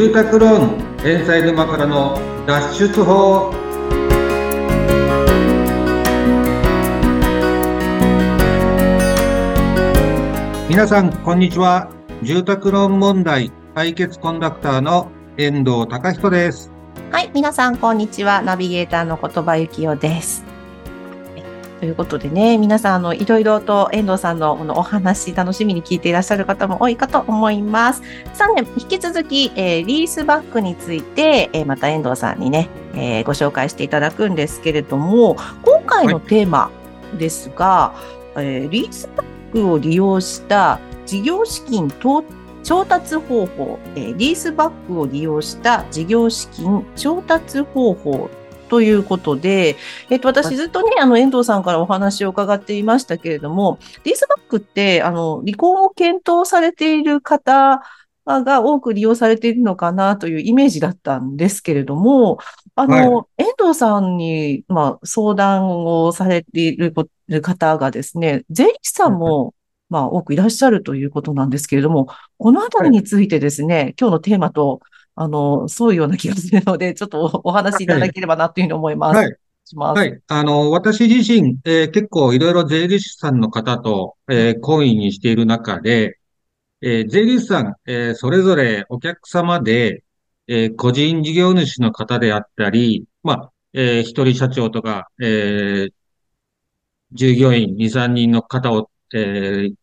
住宅ローン返済沼からの脱出法皆さんこんにちは住宅ローン問題解決コンダクターの遠藤隆人ですはい、皆さん、こんにちは。ナビゲーターの言葉幸代です。ということでね、皆さん、あの、いろいろと遠藤さんのこのお話、楽しみに聞いていらっしゃる方も多いかと思います。さあね、引き続き、えーリースバックについて、えーまた遠藤さんにね、えーご紹介していただくんですけれども、今回のテーマですが、えーリースバックを利用した事業資金投調達方法、えーリースバックを利用した事業資金調達方法ということで、えっと、私ずっとね、あの、遠藤さんからお話を伺っていましたけれども、リースバックって、あの、離婚を検討されている方が多く利用されているのかなというイメージだったんですけれども、あの、遠藤さんに、まあ、相談をされている方がですね、税理士さんも、まあ、多くいらっしゃるということなんですけれども、このあたりについてですね、今日のテーマと、あの、そういうような気がするので、ちょっとおお話しいただければなというふうに思います。はいします。はい。あの、私自身、えー結構いろいろ税理士さんの方と、えー、懇意にしている中で、えー税理士さん、えーそれぞれお客様で、えー個人事業主の方であったり、まあ、えー一人社長とか、えー従業員2、3人の方を、えー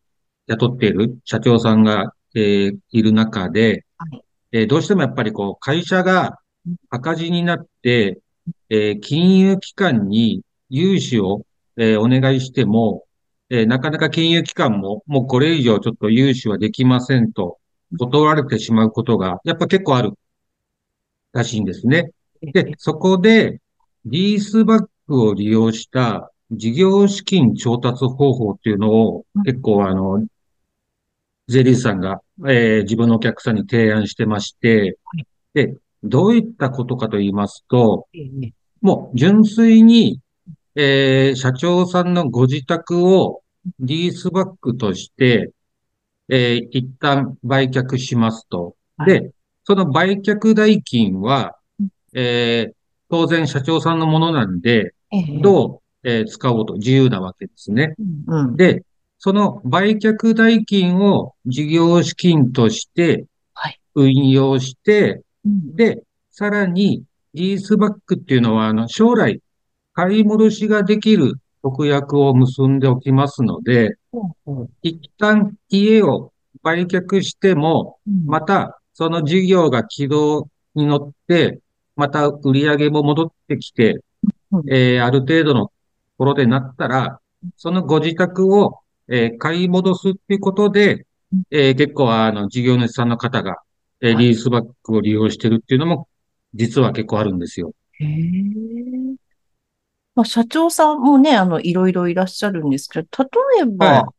雇っている社長さんが、えーいる中ではい、えーどうしてもやっぱりこう、会社が赤字になって、えー金融機関に融資を、えーお願いしても、えなかなか金融機関も、もうこれ以上ちょっと融資はできませんと、断られてしまうことが、やっぱ結構あるらしいんですね。で、そこで、リースバックを利用した事業資金調達方法っていうのを結構あの、税理士さんが、えー自分のお客さんに提案してましてはい、で、どういったことかと言いますと、ええもう純粋に、えー社長さんのご自宅をリースバックとして、えー一旦売却しますと。はい。で、その売却代金はうん、えー当然社長さんのものなんで、ええ。どう、えー使おうと自由なわけですね。で、その売却代金を事業資金としてはい。運用して、うん。で、さらに、リースバックっていうのは、あの、将来、買い戻しができる特約を結んでおきますので、ほうほう。一旦家を売却しても、うん。また、その事業が軌道に乗って、また売り上げも戻ってきてうん、えーある程度のところでなったら、そのご自宅を、えー買い戻すっていうことでうん、えー結構、あの、事業主さんの方が、えーはいリースバックを利用してるっていうのも、実は結構あるんですよ。へえ。まあ、社長さんもね、あの、いろいろいらっしゃるんですけど、例えば、は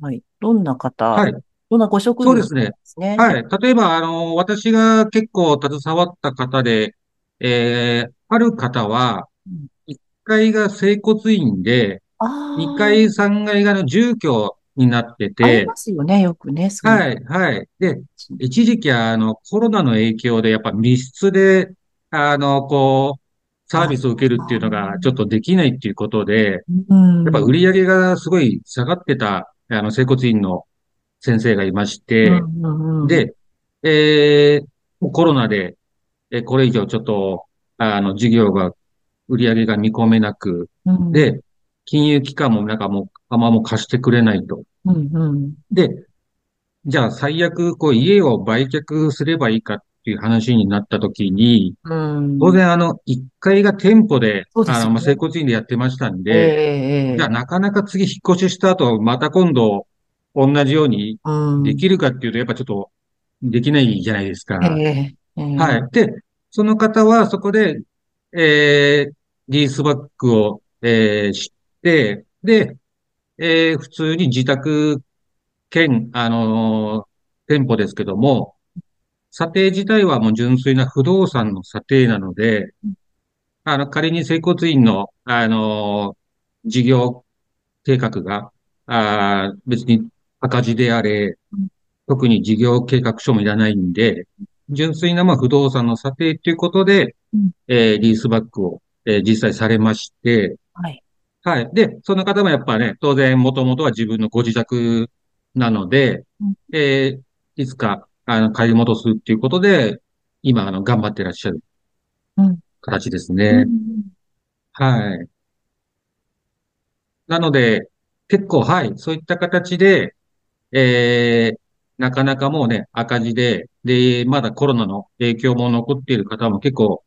はい、どんな方、はい。どんなご職業そうですね？ですね。はい。例えば、あの、私が結構携わった方で、えーある方はうん、1階が整骨院で、2階、3階があの住居になってありてま、すよね、よくね。はい、はい。で、の一時期はあの、コロナの影響でやっぱ密室で、あの、こう、サービスを受けるっていうのがちょっとできないっていうことで、うん。やっぱ売り上げがすごい下がってた、あの、整骨院の先生がいまして、うんうんうん、で、えーコロナで、えーこれ以上ちょっと、あの、事業が、売り上げが見込めなく、うん、で、金融機関もなんかもう、あんまもう貸してくれないと。うんうん、で、じゃあ最悪、こう、家を売却すればいいかっていう話になったときに、うん。当然あの、1階が店舗で、でねあの、まあ、整骨院でやってましたんええで、ええじゃあなかなか次引っ越しした後、また今度、同じようにうん、できるかっていうと、やっぱちょっと、できないじゃないですか。はい。で、その方はそこで、えー、リースバックを、えー、で、えー、普通に自宅兼、あのー店舗ですけども、査定自体はもう純粋な不動産の査定なのでうん、あの、仮に整骨院の、あのー事業計画が、あー別に赤字であれうん、特に事業計画書もいらないんで、純粋なまあ不動産の査定ということで、うんえーリースバックを、えー実際されまして、はい。はい。で、その方もやっぱね、当然、もともとは自分のご自宅なのでうん、えーいつか、あの、買い戻すっていうことで、今、あの、頑張ってらっしゃるうん形ですうね。んはい。なので、結構、はい、そういった形で、えー、なかなかもうね、赤字で、で、まだコロナの影響も残っている方も結構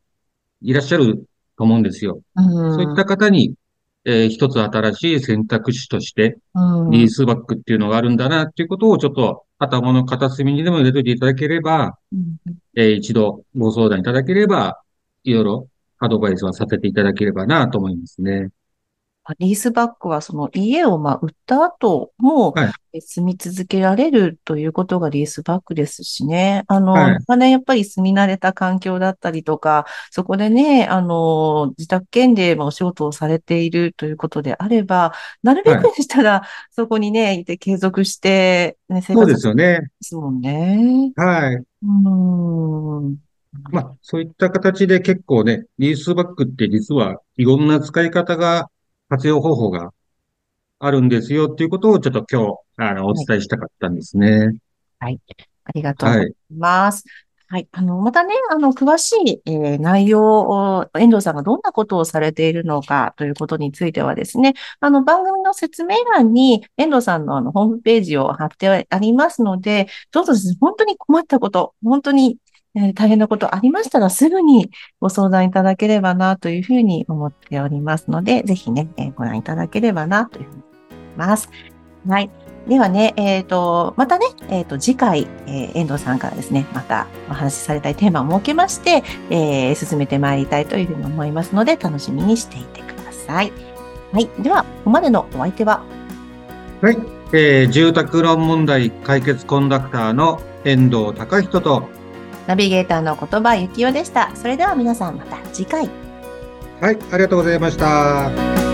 いらっしゃると思うんですよ。うんそういった方に、えー一つ新しい選択肢として、うんリースバックっていうのがあるんだなっていうことをちょっと頭の片隅にでも入れておいていただければ、うんえー一度ご相談いただければ、いろいろアドバイスはさせていただければなと思いますね。リースバックはその家をまあ売った後も住み続けられるということがリースバックですしね。あの、はい長年やっぱり住み慣れた環境だったりとか、そこでね、あの、自宅兼でもお仕事をされているということであれば、なるべくでしたらそこにね、いて継続して、ね、生そう活ですよね。ですもんね。はい。うーん。まあ、そういった形で結構ね、リースバックって実はいろんな使い方が、活用方法があるんですよっていうことをちょっと今日、あの、お伝えしたかったんですね。ありがとうございます。はい。あの、またね、あの、詳しい、えー内容を、遠藤さんがどんなことをされているのかということについてはですね、あの、番組の説明欄に遠藤さんのあの、ホームページを貼ってありますので、どうぞ本当に困ったこと、本当に、大変なことありましたらすぐにご相談いただければなというふうに思っておりますので、ぜひね、えーご覧いただければなというふうに思います。はい。ではね、えっ、と、またね、えっ、と、次回、えー遠藤さんからですね、またお話しされたいテーマを設けまして、えー進めてまいりたいというふうに思いますので、楽しみにしていてください。はい。では、ここまでのお相手は、はい。えー住宅ローン問題解決コンダクターの遠藤隆人と、ナビゲーターの言葉ゆきおでした。それでは皆さんまた次回。はい、ありがとうございました。